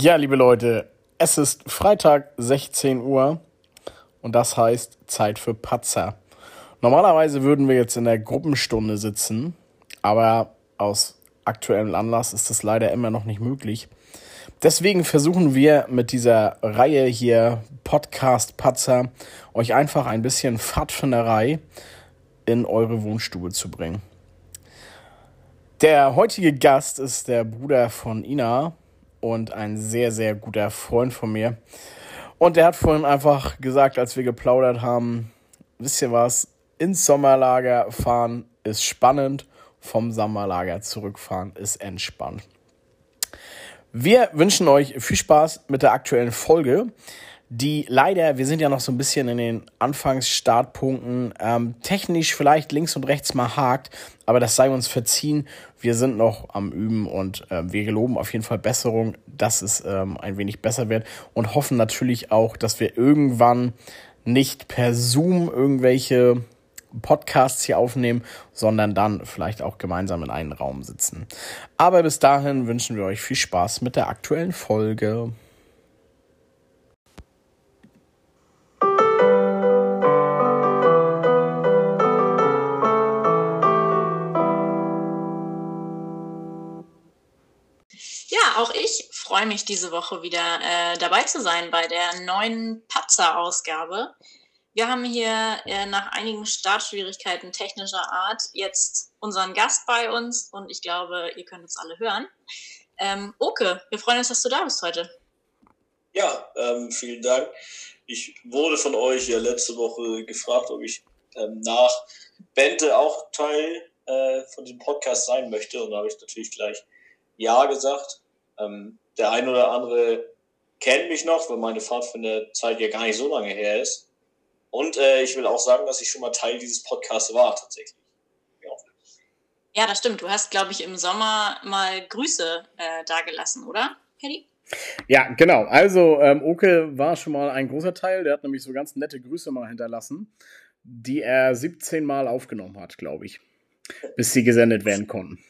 Ja, liebe Leute, es ist Freitag 16 Uhr und das heißt Zeit für Patzer. Normalerweise würden wir jetzt in der Gruppenstunde sitzen, aber aus aktuellem Anlass ist das leider immer noch nicht möglich. Deswegen versuchen wir mit dieser Reihe hier Podcast Patzer euch einfach ein bisschen Pfadfinderei in eure Wohnstube zu bringen. Der heutige Gast ist der Bruder von Ina und ein sehr, sehr guter Freund von mir. Und der hat vorhin einfach gesagt, als wir geplaudert haben, wisst ihr was, ins Sommerlager fahren ist spannend, vom Sommerlager zurückfahren ist entspannt. Wir wünschen euch viel Spaß mit der aktuellen Folge die leider, wir sind ja noch so ein bisschen in den Anfangsstartpunkten, ähm, technisch vielleicht links und rechts mal hakt, aber das sei uns verziehen. Wir sind noch am Üben und äh, wir geloben auf jeden Fall Besserung, dass es ähm, ein wenig besser wird und hoffen natürlich auch, dass wir irgendwann nicht per Zoom irgendwelche Podcasts hier aufnehmen, sondern dann vielleicht auch gemeinsam in einem Raum sitzen. Aber bis dahin wünschen wir euch viel Spaß mit der aktuellen Folge. Freue mich diese Woche wieder äh, dabei zu sein bei der neuen Patzer-Ausgabe. Wir haben hier äh, nach einigen Startschwierigkeiten technischer Art jetzt unseren Gast bei uns und ich glaube, ihr könnt uns alle hören. Ähm, Oke, wir freuen uns, dass du da bist heute. Ja, ähm, vielen Dank. Ich wurde von euch ja letzte Woche gefragt, ob ich ähm, nach Bente auch Teil äh, von diesem Podcast sein möchte und da habe ich natürlich gleich Ja gesagt. Ähm, der ein oder andere kennt mich noch, weil meine Fahrt von der Zeit ja gar nicht so lange her ist. Und äh, ich will auch sagen, dass ich schon mal Teil dieses Podcasts war, tatsächlich. Ja, ja das stimmt. Du hast, glaube ich, im Sommer mal Grüße äh, dagelassen, oder, Paddy? Ja, genau. Also, ähm, Oke war schon mal ein großer Teil. Der hat nämlich so ganz nette Grüße mal hinterlassen, die er 17 Mal aufgenommen hat, glaube ich, bis sie gesendet werden konnten.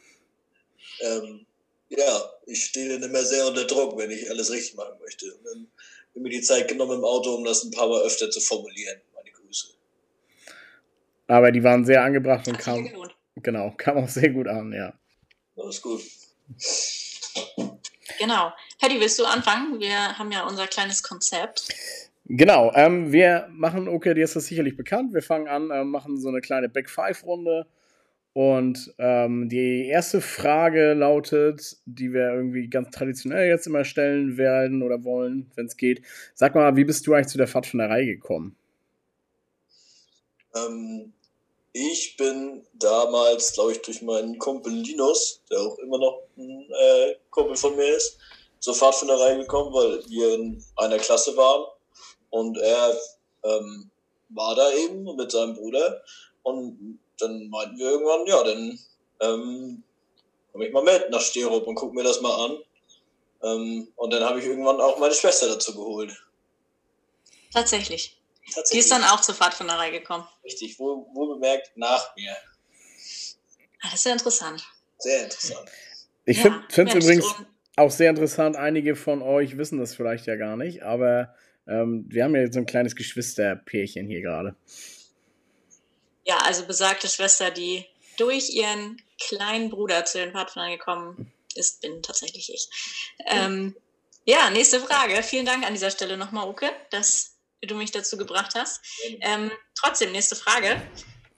Ähm, ja, ich stehe dann immer sehr unter Druck, wenn ich alles richtig machen möchte. Und dann habe mir die Zeit genommen im Auto, um das ein paar Mal öfter zu formulieren, meine Grüße. Aber die waren sehr angebracht und kamen, genau, kam auch sehr gut an, ja. Alles gut. Genau. Paddy, willst du anfangen? Wir haben ja unser kleines Konzept. Genau, ähm, wir machen, okay, dir ist das sicherlich bekannt. Wir fangen an, äh, machen so eine kleine Back Five Runde und ähm, die erste Frage lautet, die wir irgendwie ganz traditionell jetzt immer stellen werden oder wollen, wenn es geht. Sag mal, wie bist du eigentlich zu der Pfadfinderei gekommen? Ähm, ich bin damals, glaube ich, durch meinen Kumpel Linus, der auch immer noch ein äh, Kumpel von mir ist, zur Pfadfinderei gekommen, weil wir in einer Klasse waren. Und er ähm, war da eben mit seinem Bruder. Und dann meinten wir irgendwann, ja, dann ähm, komme ich mal mit nach Sterup und guck mir das mal an. Ähm, und dann habe ich irgendwann auch meine Schwester dazu geholt. Tatsächlich. Tatsächlich. Die ist dann auch zur Pfadfinderei gekommen. Richtig, wo, wo bemerkt nach mir. Ah, das ist ja interessant. Sehr interessant. Ich ja, finde es übrigens auch sehr interessant. Einige von euch wissen das vielleicht ja gar nicht, aber ähm, wir haben ja jetzt so ein kleines Geschwisterpärchen hier gerade ja, also besagte Schwester, die durch ihren kleinen Bruder zu den Pfadfindern gekommen ist, bin tatsächlich ich. Ähm, ja, nächste Frage. Vielen Dank an dieser Stelle nochmal, Uke, dass du mich dazu gebracht hast. Ähm, trotzdem, nächste Frage.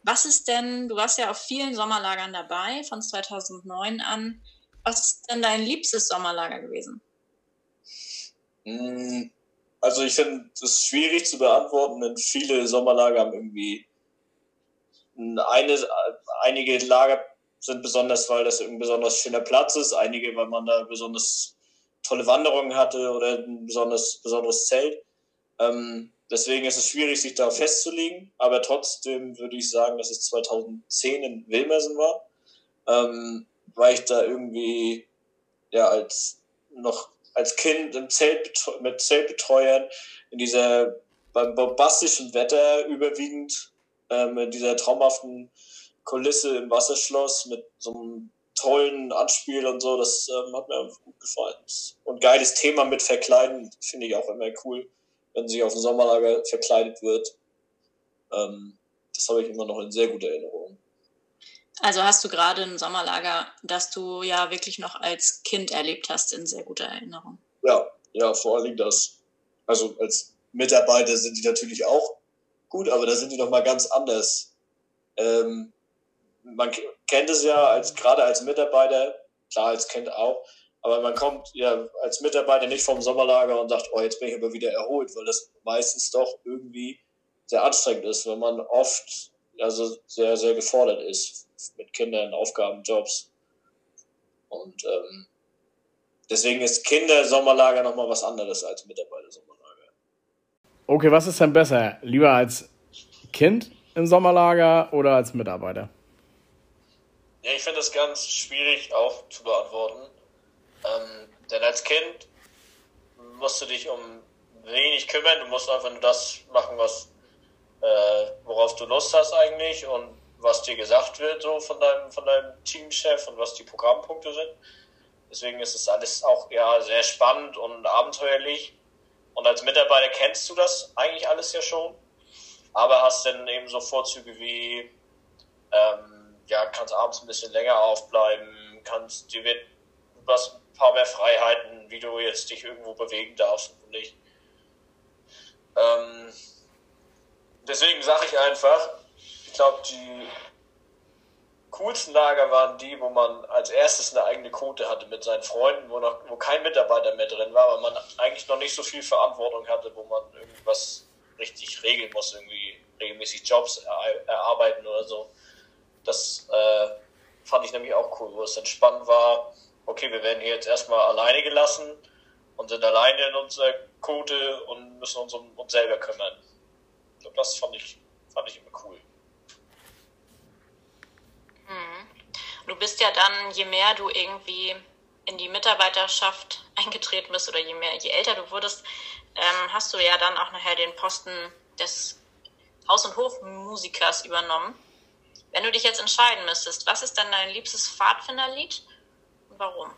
Was ist denn, du warst ja auf vielen Sommerlagern dabei, von 2009 an. Was ist denn dein liebstes Sommerlager gewesen? Hm, also ich finde es schwierig zu beantworten, denn viele Sommerlager haben irgendwie eine, einige Lager sind besonders, weil das ein besonders schöner Platz ist, einige, weil man da besonders tolle Wanderungen hatte oder ein besonders, besonderes Zelt. Ähm, deswegen ist es schwierig, sich da festzulegen, aber trotzdem würde ich sagen, dass es 2010 in Wilmersen war, ähm, weil ich da irgendwie ja als noch als Kind im Zelt mit Zeltbetreuern in dieser beim bombastischen Wetter überwiegend ähm, in dieser traumhaften Kulisse im Wasserschloss mit so einem tollen Anspiel und so, das ähm, hat mir gut gefallen. Und geiles Thema mit Verkleiden finde ich auch immer cool, wenn sich auf dem Sommerlager verkleidet wird. Ähm, das habe ich immer noch in sehr guter Erinnerung. Also hast du gerade ein Sommerlager, das du ja wirklich noch als Kind erlebt hast, in sehr guter Erinnerung. Ja, ja, vor allen Dingen das. Also als Mitarbeiter sind die natürlich auch gut, aber da sind die noch mal ganz anders. Ähm, man kennt es ja als gerade als Mitarbeiter, klar als Kind auch, aber man kommt ja als Mitarbeiter nicht vom Sommerlager und sagt, oh, jetzt bin ich aber wieder erholt, weil das meistens doch irgendwie sehr anstrengend ist, wenn man oft also sehr, sehr gefordert ist mit Kindern, Aufgaben, Jobs. Und ähm, deswegen ist Kinder-Sommerlager nochmal was anderes als Mitarbeiter-Sommerlager. Okay, was ist denn besser? Lieber als Kind im Sommerlager oder als Mitarbeiter? Ja, ich finde das ganz schwierig auch zu beantworten. Ähm, denn als Kind musst du dich um wenig kümmern. Du musst einfach nur das machen, was, äh, worauf du Lust hast eigentlich und was dir gesagt wird so von deinem, von deinem Teamchef und was die Programmpunkte sind. Deswegen ist es alles auch ja sehr spannend und abenteuerlich. Und als Mitarbeiter kennst du das eigentlich alles ja schon, aber hast dann eben so Vorzüge wie ähm, ja, kannst abends ein bisschen länger aufbleiben, kannst, dir wird was, ein paar mehr Freiheiten, wie du jetzt dich irgendwo bewegen darfst und nicht. Ähm, deswegen sage ich einfach, ich glaube, die coolsten Lager waren die, wo man als erstes eine eigene Quote hatte mit seinen Freunden, wo, noch, wo kein Mitarbeiter mehr drin war, weil man eigentlich noch nicht so viel Verantwortung hatte, wo man irgendwas richtig regeln muss, irgendwie regelmäßig Jobs erarbeiten oder so. Das äh, fand ich nämlich auch cool, wo es entspannt war. Okay, wir werden hier jetzt erstmal alleine gelassen und sind alleine in unserer Quote und müssen uns um uns selber kümmern. Das fand ich, fand ich immer cool. Hm. Du bist ja dann, je mehr du irgendwie in die Mitarbeiterschaft eingetreten bist oder je mehr, je älter du wurdest, ähm, hast du ja dann auch nachher den Posten des Haus- und Hofmusikers übernommen. Wenn du dich jetzt entscheiden müsstest, was ist denn dein liebstes Pfadfinderlied und warum?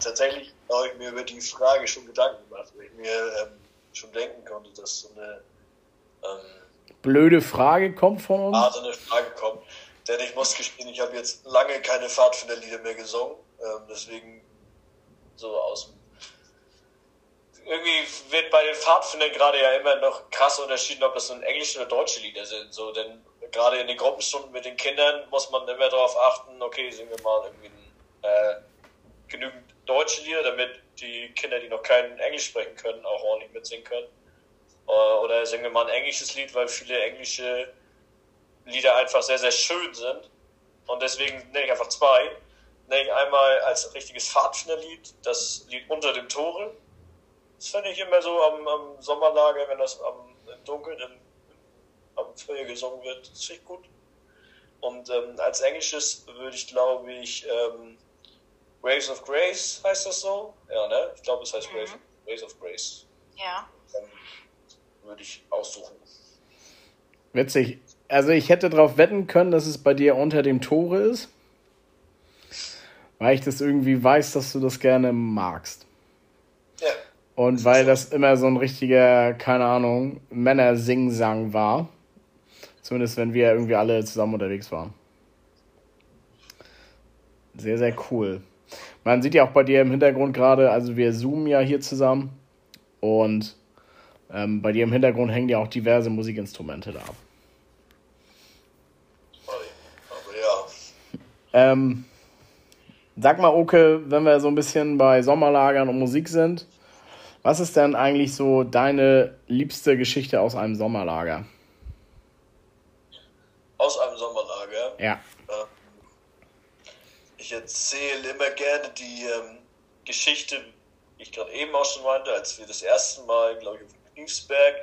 Tatsächlich habe ich mir über die Frage schon Gedanken gemacht, weil ich mir ähm, schon denken konnte, dass so eine ähm, blöde Frage kommt von uns. Ah, so eine Frage kommt. Denn ich muss gestehen, ich habe jetzt lange keine Pfadfinderlieder mehr gesungen. Ähm, deswegen so aus irgendwie wird bei den Pfadfindern gerade ja immer noch krass unterschieden, ob das nun englische oder deutsche Lieder sind. So, denn gerade in den Gruppenstunden mit den Kindern muss man immer darauf achten, okay, singen wir mal irgendwie äh, genügend deutsche Lieder, damit die Kinder, die noch kein Englisch sprechen können, auch ordentlich mitsingen können. Äh, oder singen wir mal ein englisches Lied, weil viele englische Lieder einfach sehr, sehr schön sind. Und deswegen nenne ich einfach zwei. Nenne ich einmal als richtiges Pfadfinderlied das Lied Unter dem Tore. Das finde ich immer so am, am Sommerlager, wenn das am, im Dunkeln im am Feuer gesungen wird. Das finde ich gut. Und ähm, als Englisches würde ich, glaube ich, ähm, Waves of Grace heißt das so? Ja, ne? Ich glaube, es heißt mhm. Waves, Waves of Grace. Ja. Dann würde ich aussuchen. Witzig. Also ich hätte darauf wetten können, dass es bei dir unter dem Tore ist. Weil ich das irgendwie weiß, dass du das gerne magst. Ja. Und weil das immer so ein richtiger, keine Ahnung, Männer-Sing-Sang war. Zumindest wenn wir irgendwie alle zusammen unterwegs waren. Sehr, sehr cool. Man sieht ja auch bei dir im Hintergrund gerade, also wir zoomen ja hier zusammen und ähm, bei dir im Hintergrund hängen ja auch diverse Musikinstrumente da. Aber ja. Ähm, sag mal, Oke, wenn wir so ein bisschen bei Sommerlagern und Musik sind, was ist denn eigentlich so deine liebste Geschichte aus einem Sommerlager? aus einem Sommerlager. Ja. Ähm, ich erzähle immer gerne die ähm, Geschichte, die ich gerade eben auch schon meinte, als wir das erste Mal, glaube ich, auf Kniefsberg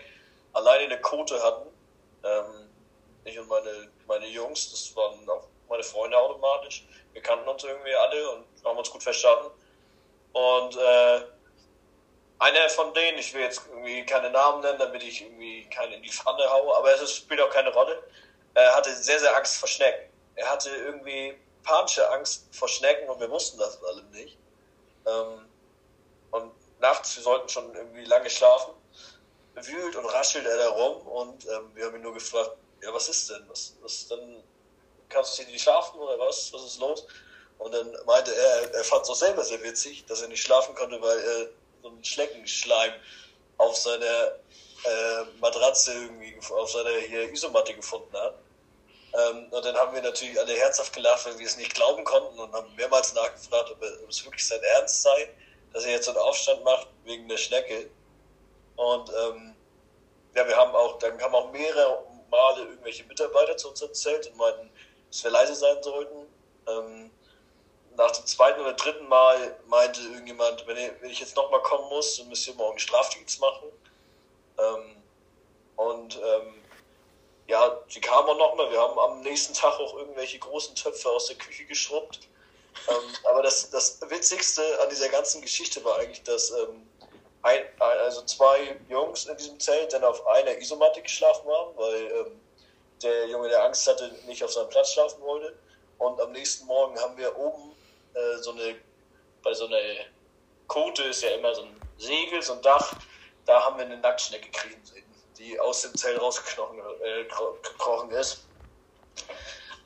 alleine eine Kote hatten. Ähm, ich und meine, meine Jungs, das waren auch meine Freunde automatisch. Wir kannten uns irgendwie alle und haben uns gut verstanden. Und äh, einer von denen, ich will jetzt irgendwie keine Namen nennen, damit ich irgendwie keinen in die Pfanne haue, aber es spielt auch keine Rolle er hatte sehr, sehr Angst vor Schnecken. Er hatte irgendwie panische Angst vor Schnecken und wir wussten das alle nicht. Ähm, und nachts, wir sollten schon irgendwie lange schlafen, wühlt und raschelt er da rum und ähm, wir haben ihn nur gefragt, ja, was ist denn? Was, was dann kannst du hier nicht schlafen oder was? Was ist los? Und dann meinte er, er fand es auch selber sehr witzig, dass er nicht schlafen konnte, weil er so einen Schleckenschleim auf seiner äh, Matratze irgendwie, auf seiner hier Isomatte gefunden hat. Ähm, und dann haben wir natürlich alle herzhaft gelacht, weil wir es nicht glauben konnten und haben mehrmals nachgefragt, ob, er, ob es wirklich sein Ernst sei, dass er jetzt so einen Aufstand macht wegen der Schnecke. Und ähm, ja, wir haben auch, dann kamen auch mehrere Male irgendwelche Mitarbeiter zu unserem Zelt und meinten, dass wir leise sein sollten. Ähm, nach dem zweiten oder dritten Mal meinte irgendjemand, wenn ich, wenn ich jetzt nochmal kommen muss, dann müsst ihr morgen Strafdienst machen. Ähm, und ähm, ja, sie kamen auch nochmal. Wir haben am nächsten Tag auch irgendwelche großen Töpfe aus der Küche geschrubbt. Ähm, aber das, das Witzigste an dieser ganzen Geschichte war eigentlich, dass ähm, ein, also zwei Jungs in diesem Zelt dann auf einer Isomatte geschlafen haben, weil ähm, der Junge, der Angst hatte, nicht auf seinem Platz schlafen wollte. Und am nächsten Morgen haben wir oben äh, so eine, bei so einer Kote ist ja immer so ein Segel, so ein Dach, da haben wir eine Nacktschnecke kriegen sehen, die aus dem Zelt rausgekrochen äh, ist.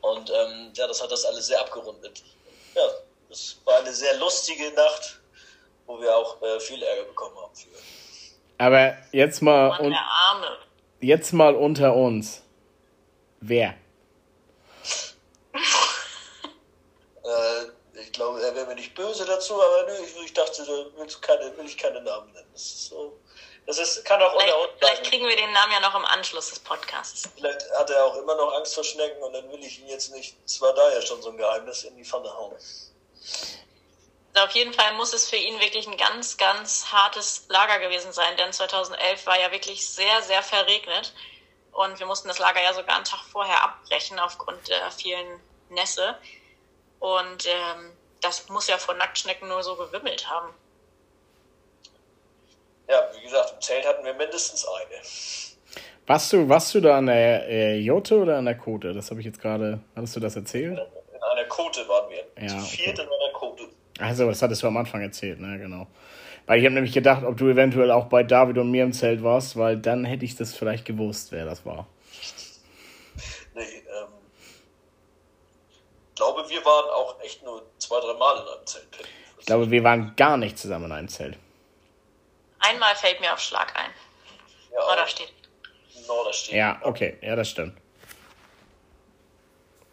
Und ähm, ja, das hat das alles sehr abgerundet. Ja, das war eine sehr lustige Nacht, wo wir auch äh, viel Ärger bekommen haben für. Aber jetzt mal, un jetzt mal unter uns. Wer? äh, ich glaube, er wäre mir nicht böse dazu, aber nö, ich, ich dachte, da will, keine, will ich keine Namen nennen. Das ist so. Das ist, kann auch vielleicht, unter uns Vielleicht kriegen wir den Namen ja noch im Anschluss des Podcasts. Vielleicht hat er auch immer noch Angst vor Schnecken und dann will ich ihn jetzt nicht, es war da ja schon so ein Geheimnis, in die Pfanne hauen. Also auf jeden Fall muss es für ihn wirklich ein ganz, ganz hartes Lager gewesen sein, denn 2011 war ja wirklich sehr, sehr verregnet und wir mussten das Lager ja sogar einen Tag vorher abbrechen aufgrund der vielen Nässe. Und ähm, das muss ja vor Nacktschnecken nur so gewimmelt haben. Ja, wie gesagt, im Zelt hatten wir mindestens eine. Warst du, warst du da an der äh, Jote oder an der Kote? Das habe ich jetzt gerade. Hattest du das erzählt? In einer Kote waren wir. Ja, Zu viert okay. in einer Kote. Also, das hattest du am Anfang erzählt, ne? Genau. Weil ich habe nämlich gedacht, ob du eventuell auch bei David und mir im Zelt warst, weil dann hätte ich das vielleicht gewusst, wer das war. Nee, ähm, ich glaube, wir waren auch echt nur zwei, drei Mal in einem Zelt. Ich glaube, wir waren gar nicht zusammen in einem Zelt. Einmal fällt mir auf Schlag ein. Ja, Norderstedt. Norderstedt. Ja, okay. Ja, das stimmt.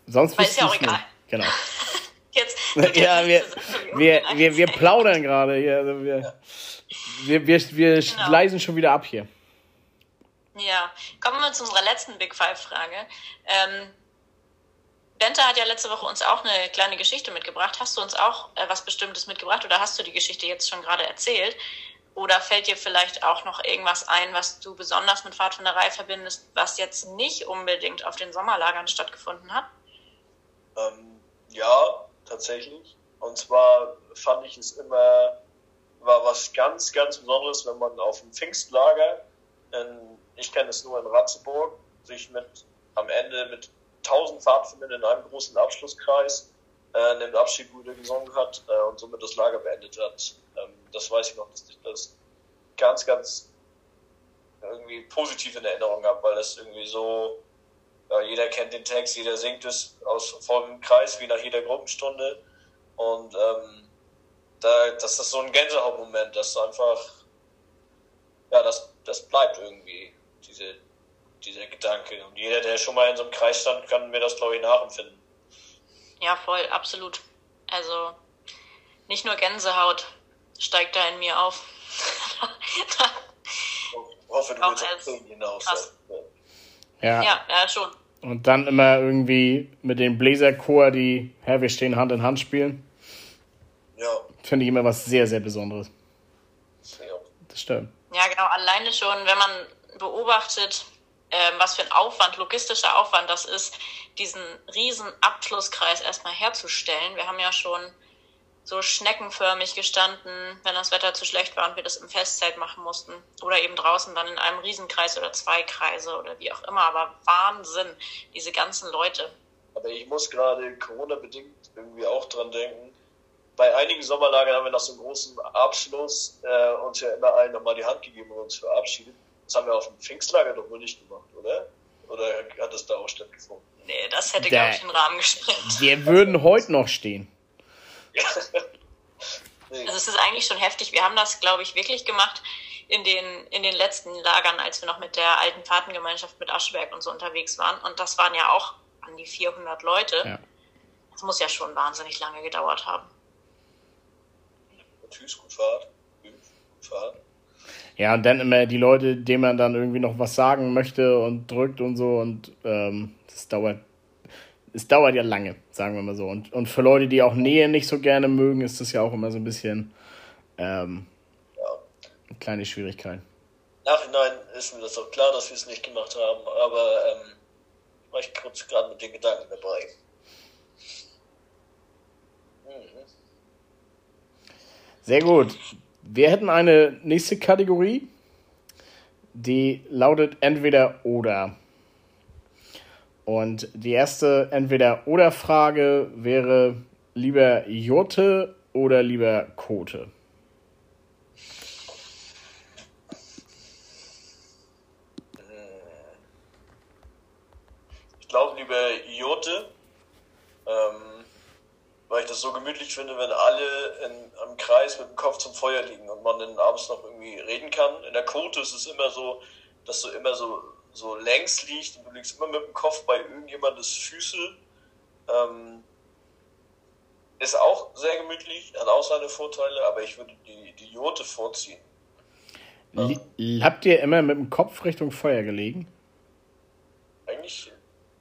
Sonst Weil ist ja auch egal. Genau. Jetzt, ja, wir, wir, wir, wir plaudern gerade hier. Also wir, ja. wir, wir, wir genau. leisen schon wieder ab hier. Ja, kommen wir zu unserer letzten Big Five-Frage. Ähm, Bente hat ja letzte Woche uns auch eine kleine Geschichte mitgebracht. Hast du uns auch äh, was Bestimmtes mitgebracht oder hast du die Geschichte jetzt schon gerade erzählt? Oder fällt dir vielleicht auch noch irgendwas ein, was du besonders mit Pfadfinderei verbindest, was jetzt nicht unbedingt auf den Sommerlagern stattgefunden hat? Ähm, ja, tatsächlich. Und zwar fand ich es immer, war was ganz, ganz Besonderes, wenn man auf dem Pfingstlager, in, ich kenne es nur in Ratzeburg, sich mit am Ende mit 1000 Pfadfindern in einem großen Abschlusskreis äh, einen Abschiedbude gesungen hat äh, und somit das Lager beendet hat. Ähm, das weiß ich noch, dass ich das ganz, ganz irgendwie positiv in Erinnerung habe, weil das irgendwie so, ja, jeder kennt den Text, jeder singt es aus vollem Kreis wie nach jeder Gruppenstunde und ähm, da, das ist so ein Gänsehautmoment, das einfach, ja, das, das bleibt irgendwie, diese, dieser Gedanke. Und jeder, der schon mal in so einem Kreis stand, kann mir das, glaube ich, nachempfinden. Ja, voll, absolut. Also nicht nur Gänsehaut steigt da in mir auf. ich hoffe, du willst auch hinaus. Ja. ja, ja, schon. Und dann immer irgendwie mit dem Bläserchor, die Herr, wir stehen Hand in Hand spielen. Ja. Finde ich immer was sehr, sehr Besonderes. Ja. Das stimmt. Ja, genau. Alleine schon, wenn man beobachtet, ähm, was für ein Aufwand, logistischer Aufwand das ist, diesen riesen Abschlusskreis erstmal herzustellen. Wir haben ja schon so schneckenförmig gestanden, wenn das Wetter zu schlecht war und wir das im Festzelt machen mussten. Oder eben draußen dann in einem Riesenkreis oder zwei Kreise oder wie auch immer. Aber Wahnsinn, diese ganzen Leute. Aber ich muss gerade Corona-bedingt irgendwie auch dran denken. Bei einigen Sommerlagern haben wir nach so einem großen Abschluss äh, uns ja immer allen nochmal die Hand gegeben und uns verabschiedet. Das haben wir auf dem Pfingstlager doch wohl nicht gemacht, oder? Oder hat das da auch stattgefunden? Nee, das hätte, glaube ich, den Rahmen gesprengt. Wir würden heute noch stehen. Also es ist eigentlich schon heftig. Wir haben das, glaube ich, wirklich gemacht in den, in den letzten Lagern, als wir noch mit der alten Fahrtengemeinschaft mit Ascheberg und so unterwegs waren. Und das waren ja auch an die 400 Leute. Ja. Das muss ja schon wahnsinnig lange gedauert haben. Tschüss, gut Fahrt. Gut Fahrt. Ja, und dann immer die Leute, denen man dann irgendwie noch was sagen möchte und drückt und so und ähm, das dauert, es dauert ja lange, sagen wir mal so. Und, und für Leute, die auch Nähe nicht so gerne mögen, ist das ja auch immer so ein bisschen ähm, ja. eine kleine Schwierigkeit. Nachhinein ist mir das auch klar, dass wir es nicht gemacht haben, aber ähm, war ich kurz gerade mit den Gedanken dabei. Mhm. Sehr gut. Wir hätten eine nächste Kategorie, die lautet entweder oder. Und die erste entweder oder Frage wäre lieber Jote oder lieber Kote? Ich glaube lieber Jote. Ähm, weil ich das so gemütlich finde, wenn alle in, am Kreis mit dem Kopf zum Feuer liegen und man dann abends noch irgendwie reden kann. In der Kote ist es immer so, dass du immer so, so längs liegst und du liegst immer mit dem Kopf bei irgendjemandes Füße. Ähm, ist auch sehr gemütlich, hat auch seine Vorteile, aber ich würde die, die Jote vorziehen. Ja. Habt ihr immer mit dem Kopf Richtung Feuer gelegen? Eigentlich,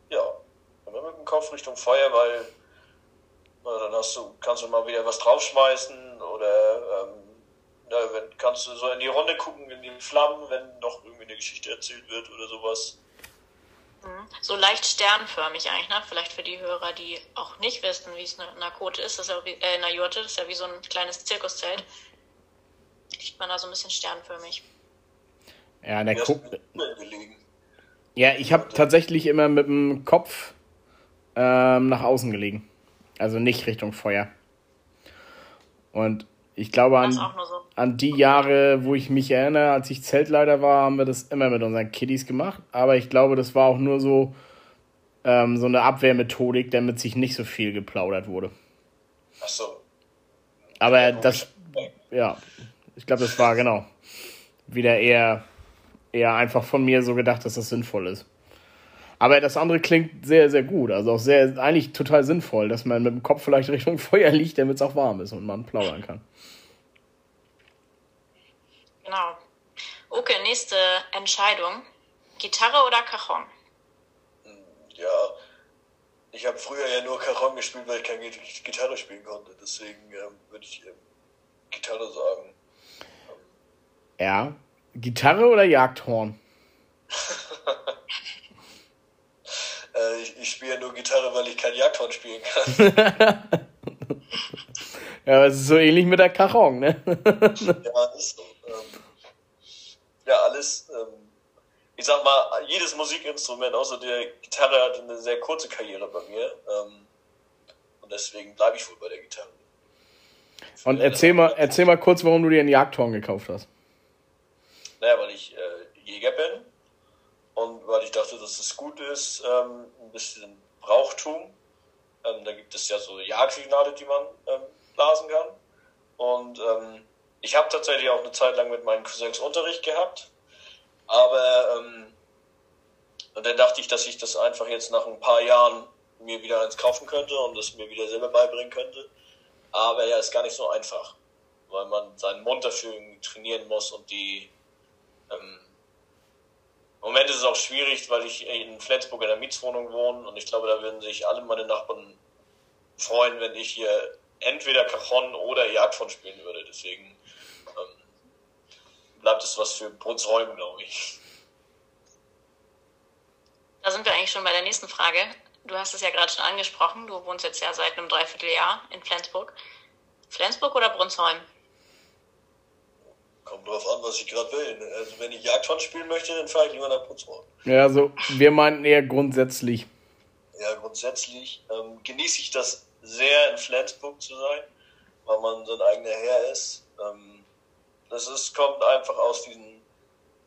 ja. Immer mit dem Kopf Richtung Feuer, weil dann hast du, kannst du mal wieder was draufschmeißen oder ähm, ja, wenn, kannst du so in die Runde gucken, in die Flammen, wenn noch irgendwie eine Geschichte erzählt wird oder sowas. Mhm. So leicht sternförmig eigentlich, ne? Vielleicht für die Hörer, die auch nicht wissen, wie es in einer Kote ist, das ist ja wie, äh, in einer Jurte, das ist ja wie so ein kleines Zirkuszelt. Liegt man da so ein bisschen sternförmig. Ja, in der Kote. Ja, ich habe tatsächlich immer mit dem Kopf ähm, nach außen gelegen. Also nicht Richtung Feuer. Und ich glaube an, so. an die Jahre, wo ich mich erinnere, als ich Zeltleiter war, haben wir das immer mit unseren Kiddies gemacht. Aber ich glaube, das war auch nur so, ähm, so eine Abwehrmethodik, damit sich nicht so viel geplaudert wurde. Ach so. Aber das, ja, ich glaube, das war genau wieder eher, eher einfach von mir so gedacht, dass das sinnvoll ist. Aber das andere klingt sehr, sehr gut. Also auch sehr, eigentlich total sinnvoll, dass man mit dem Kopf vielleicht Richtung Feuer liegt, damit es auch warm ist und man plaudern kann. Genau. Okay, nächste Entscheidung. Gitarre oder Cajon? Ja, ich habe früher ja nur Cajon gespielt, weil ich keine Gitarre spielen konnte. Deswegen ähm, würde ich ähm, Gitarre sagen. Ja. Gitarre oder Jagdhorn? Äh, ich, ich spiele nur Gitarre, weil ich kein Jagdhorn spielen kann. ja, aber es ist so ähnlich mit der Cajon, ne? ja, ist so. Ähm, ja, alles. Ähm, ich sag mal, jedes Musikinstrument außer der Gitarre hat eine sehr kurze Karriere bei mir. Ähm, und deswegen bleibe ich wohl bei der Gitarre. Und erzähl mal, erzähl mal kurz, warum du dir einen Jagdhorn gekauft hast. Naja, weil ich äh, Jäger bin und weil ich dachte, dass es gut ist, ähm, ein bisschen Brauchtum. Ähm, da gibt es ja so Jagdsignale, die man ähm, blasen kann. Und ähm, ich habe tatsächlich auch eine Zeit lang mit meinen Cousins Unterricht gehabt. Aber ähm, und dann dachte ich, dass ich das einfach jetzt nach ein paar Jahren mir wieder eins kaufen könnte und es mir wieder selber beibringen könnte. Aber ja, ist gar nicht so einfach, weil man seinen Mund dafür trainieren muss und die ähm, im Moment ist es auch schwierig, weil ich in Flensburg in der Mietswohnung wohne und ich glaube, da würden sich alle meine Nachbarn freuen, wenn ich hier entweder Cajon oder Jagdfond spielen würde. Deswegen ähm, bleibt es was für Brunsholm, glaube ich. Da sind wir eigentlich schon bei der nächsten Frage. Du hast es ja gerade schon angesprochen. Du wohnst jetzt ja seit einem Dreivierteljahr in Flensburg. Flensburg oder Brunsholm? Kommt drauf an, was ich gerade will. Also wenn ich Jagdhund spielen möchte, dann fahre ich lieber nach Putzrohr. Ja, also wir meinten eher grundsätzlich. Ja, grundsätzlich ähm, genieße ich das sehr, in Flensburg zu sein, weil man so ein eigener Herr ist. Ähm, das ist, kommt einfach aus diesen,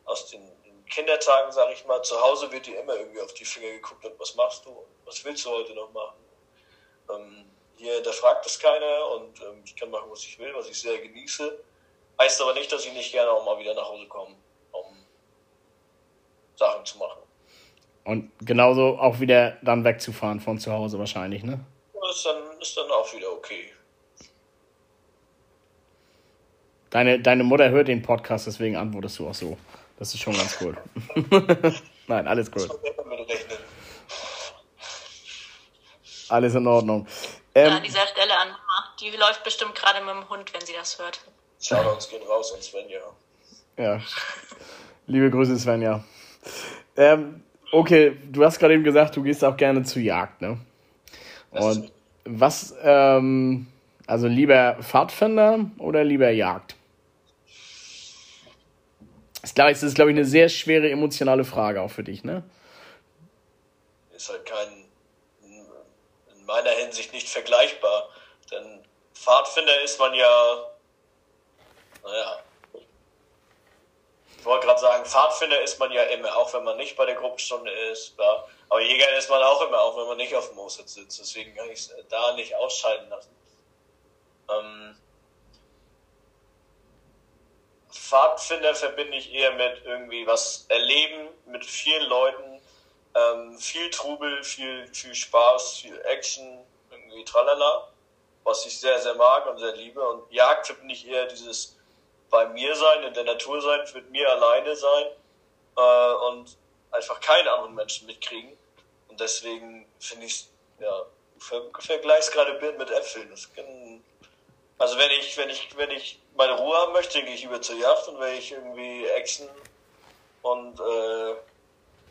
aus den, Kindertagen, sag ich mal. Zu Hause wird dir immer irgendwie auf die Finger geguckt und was machst du? Was willst du heute noch machen? Ähm, hier, da fragt es keiner und ähm, ich kann machen, was ich will, was ich sehr genieße. Heißt aber nicht, dass ich nicht gerne auch mal wieder nach Hause komme, um Sachen zu machen. Und genauso auch wieder dann wegzufahren von zu Hause wahrscheinlich, ne? Das ist dann, ist dann auch wieder okay. Deine, deine Mutter hört den Podcast, deswegen antwortest du auch so. Das ist schon ganz cool. Nein, alles gut. Alles in Ordnung. Ähm, an dieser Stelle an Mama. Die läuft bestimmt gerade mit dem Hund, wenn sie das hört. Shoutouts gehen raus an Svenja. Ja. Liebe Grüße, Svenja. Ähm, okay, du hast gerade eben gesagt, du gehst auch gerne zur Jagd, ne? Und was, ähm, also lieber Pfadfinder oder lieber Jagd? Das ist, glaube ich, eine sehr schwere emotionale Frage auch für dich, ne? Ist halt kein, in meiner Hinsicht nicht vergleichbar. Denn Pfadfinder ist man ja, naja, ich wollte gerade sagen, Pfadfinder ist man ja immer, auch wenn man nicht bei der Gruppenstunde ist. Ja. Aber Jäger ist man auch immer, auch wenn man nicht auf dem Moositz sitzt. Deswegen kann ich es da nicht ausscheiden lassen. Ähm, Pfadfinder verbinde ich eher mit irgendwie was erleben, mit vielen Leuten, ähm, viel Trubel, viel, viel Spaß, viel Action, irgendwie tralala, was ich sehr, sehr mag und sehr liebe. Und Jagd verbinde ich eher dieses bei mir sein, in der Natur sein, mit mir alleine sein äh, und einfach keinen anderen Menschen mitkriegen. Und deswegen finde ich, ja, ver vergleich's gerade Birnen mit Äpfeln. Kann, also wenn ich, wenn ich, wenn ich meine Ruhe haben möchte, gehe ich über zur Yacht und wenn ich irgendwie Action und äh,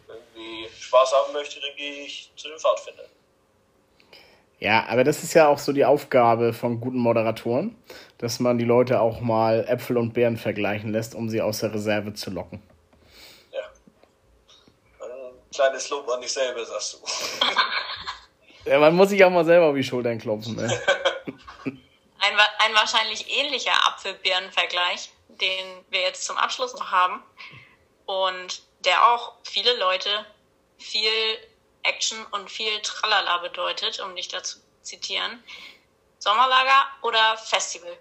irgendwie Spaß haben möchte, dann gehe ich zu den Pfadfindern. Ja, aber das ist ja auch so die Aufgabe von guten Moderatoren, dass man die Leute auch mal Äpfel und Beeren vergleichen lässt, um sie aus der Reserve zu locken. Ja. Ein kleines Lob an dich selber, sagst du. ja, man muss sich auch mal selber auf die Schultern klopfen. Ne? ein, ein wahrscheinlich ähnlicher Apfel-Beeren-Vergleich, den wir jetzt zum Abschluss noch haben und der auch viele Leute viel Action und viel Tralala bedeutet, um dich dazu zu zitieren. Sommerlager oder Festival?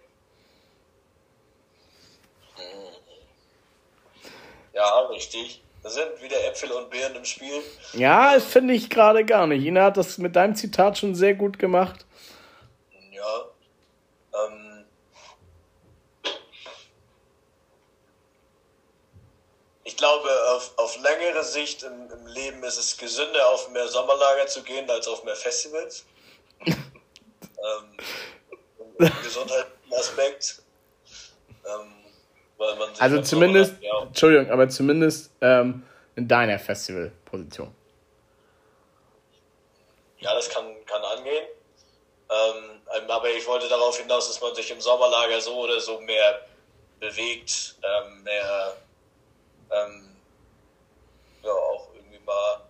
Ja, richtig. Da sind wieder Äpfel und Beeren im Spiel. Ja, finde ich gerade gar nicht. Ina hat das mit deinem Zitat schon sehr gut gemacht. Ja. Ähm, ich glaube, auf, auf längere Sicht im, im Leben ist es gesünder, auf mehr Sommerlager zu gehen, als auf mehr Festivals. ähm, Gesundheitsaspekt. Ähm, also zumindest, ja. Entschuldigung, aber zumindest ähm, in deiner Festivalposition. Ja, das kann, kann angehen. Ähm, ähm, aber ich wollte darauf hinaus, dass man sich im Sommerlager so oder so mehr bewegt, ähm, mehr ähm, ja auch irgendwie mal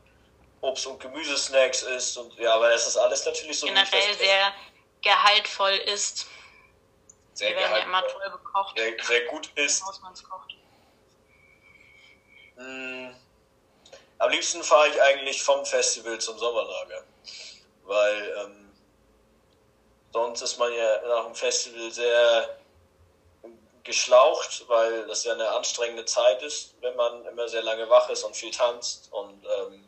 Obst- und Gemüsesnacks isst und ja, aber das ist alles natürlich so. Generell sehr gehaltvoll ist. Sehr Wir werden ja immer toll bekocht. Sehr, sehr gut ist. Hm, am liebsten fahre ich eigentlich vom Festival zum Sommerlager, weil ähm, sonst ist man ja nach dem Festival sehr geschlaucht, weil das ja eine anstrengende Zeit ist, wenn man immer sehr lange wach ist und viel tanzt und ähm,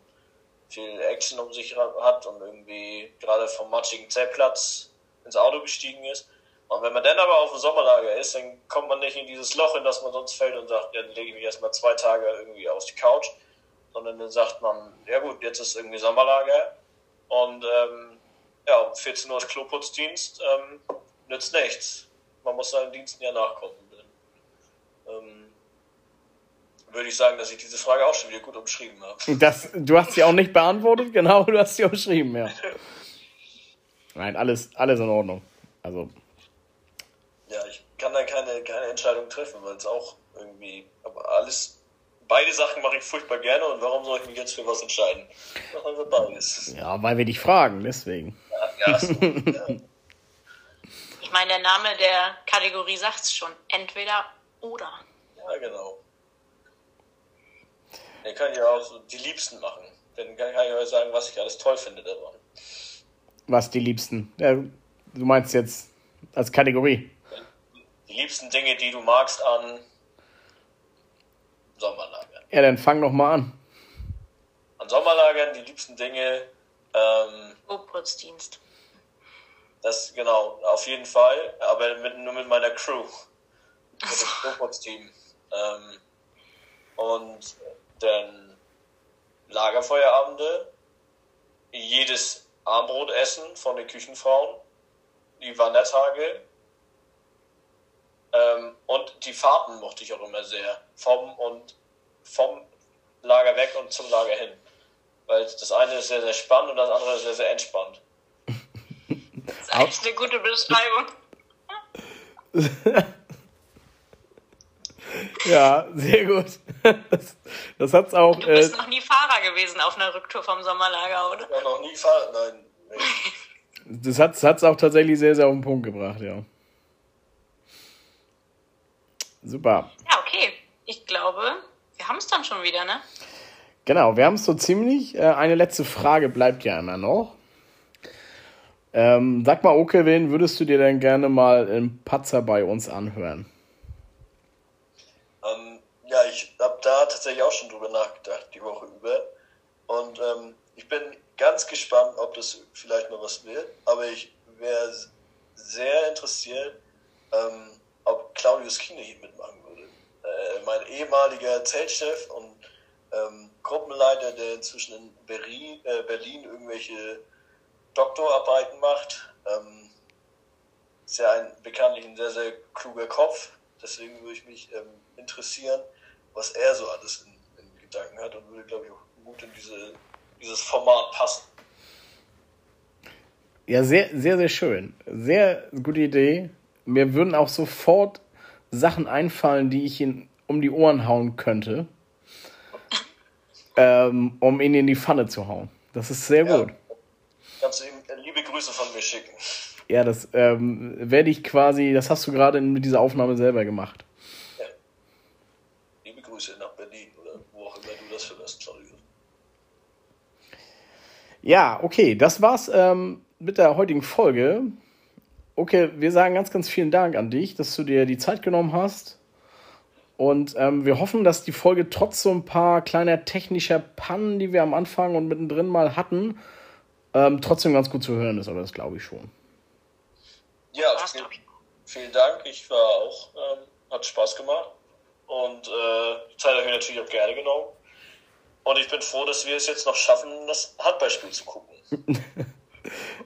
viel Action um sich hat und irgendwie gerade vom matschigen Zeltplatz ins Auto gestiegen ist. Und wenn man dann aber auf dem Sommerlager ist, dann kommt man nicht in dieses Loch, in das man sonst fällt und sagt, ja, dann lege ich mich erstmal zwei Tage irgendwie auf die Couch, sondern dann sagt man, ja gut, jetzt ist irgendwie Sommerlager und ähm, ja, um 14 Uhr ist Kloputzdienst, ähm, nützt nichts. Man muss seinen Diensten ja nachkommen. Ähm, würde ich sagen, dass ich diese Frage auch schon wieder gut umschrieben habe. Das, du hast sie auch nicht beantwortet, genau, du hast sie umschrieben, ja. Nein, alles, alles in Ordnung. Also. Ja, ich kann da keine, keine Entscheidung treffen, weil es auch irgendwie, aber alles beide Sachen mache ich furchtbar gerne und warum soll ich mich jetzt für was entscheiden? Machen wir beides. Ja, weil wir dich fragen, deswegen. Ja, ja, so, ja. Ich meine, der Name der Kategorie sagt es schon. Entweder oder. ja genau. Dann kann ich ja auch so die Liebsten machen. Dann kann ich euch sagen, was ich alles toll finde daran. Was die Liebsten? Ja, du meinst jetzt als Kategorie. Die liebsten Dinge, die du magst an Sommerlagern. Ja, dann fang doch mal an. An Sommerlagern die liebsten Dinge, ähm, Obputzdienst. das genau, auf jeden Fall, aber mit, nur mit meiner Crew. Mit dem Robots-Team. Ähm, und dann Lagerfeuerabende, jedes Armbrotessen von den Küchenfrauen, die Wandertage ähm, und die Fahrten mochte ich auch immer sehr. Vom und vom Lager weg und zum Lager hin. Weil das eine ist sehr, sehr spannend und das andere ist sehr, sehr entspannt. Das ist eigentlich eine gute Beschreibung. Ja, sehr gut. Das, das hat's auch. Du Äh, bist noch nie Fahrer gewesen auf einer Rücktour vom Sommerlager, oder? Habe noch nie Fahrrad, nein. Nee. das hat's, hat's auch tatsächlich sehr, sehr auf den Punkt gebracht, ja. Super. Ja, okay. Ich glaube, wir haben es dann schon wieder, ne? Genau, wir haben es so ziemlich. Äh, eine letzte Frage bleibt ja immer noch. Ähm, sag mal, okay, wen würdest du dir denn gerne mal im Patzer bei uns anhören? Ähm, ja, ich habe da tatsächlich auch schon drüber nachgedacht, die Woche über. Und ähm, ich bin ganz gespannt, ob das vielleicht mal was wird. Aber ich wäre sehr interessiert, ähm, ob Claudius Kine hier mitmachen würde. Äh, mein ehemaliger Zeltchef und ähm, Gruppenleiter, der inzwischen in Berlin, äh, Berlin irgendwelche Doktorarbeiten macht. Ähm, ist ja ein bekanntlich ein sehr, sehr kluger Kopf. Deswegen würde ich mich ähm, interessieren, was er so alles in, in Gedanken hat und würde, glaube ich, auch gut in diese, dieses Format passen. Ja, sehr, sehr, sehr schön. Sehr gute Idee. Mir würden auch sofort Sachen einfallen, die ich ihn um die Ohren hauen könnte, ähm, um ihn in die Pfanne zu hauen. Das ist sehr Ja. gut. Kannst du ihm äh, liebe Grüße von mir schicken. Ja, das ähm, werde ich quasi, das hast du gerade mit dieser Aufnahme selber gemacht. Liebe Grüße nach Berlin oder wo auch immer du das hörst, Claudius. Ja, okay, das war's ähm, mit der heutigen Folge. Okay, wir sagen ganz, ganz vielen Dank an dich, dass du dir die Zeit genommen hast. Und ähm, wir hoffen, dass die Folge trotz so ein paar kleiner technischer Pannen, die wir am Anfang und mittendrin mal hatten, ähm, trotzdem ganz gut zu hören ist. Aber das glaube ich schon. Ja, War's, vielen, vielen Dank. Ich war auch, ähm, hat Spaß gemacht. Und äh, die Zeit habe ich mir natürlich auch gerne genommen. Und ich bin froh, dass wir es jetzt noch schaffen, das Handballspiel zu gucken.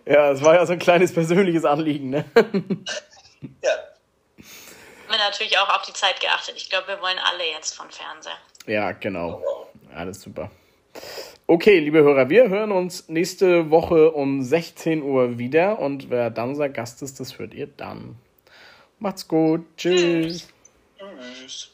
Ja, es war ja so ein kleines persönliches Anliegen, ne? Ja, Wir haben natürlich auch auf die Zeit geachtet. Ich glaube, wir wollen alle jetzt von Fernseher. Ja, genau. Alles super. Okay, liebe Hörer, wir hören uns nächste Woche um 16 Uhr wieder und wer dann unser Gast ist, das hört ihr dann. Macht's gut. Tschüss. Tschüss.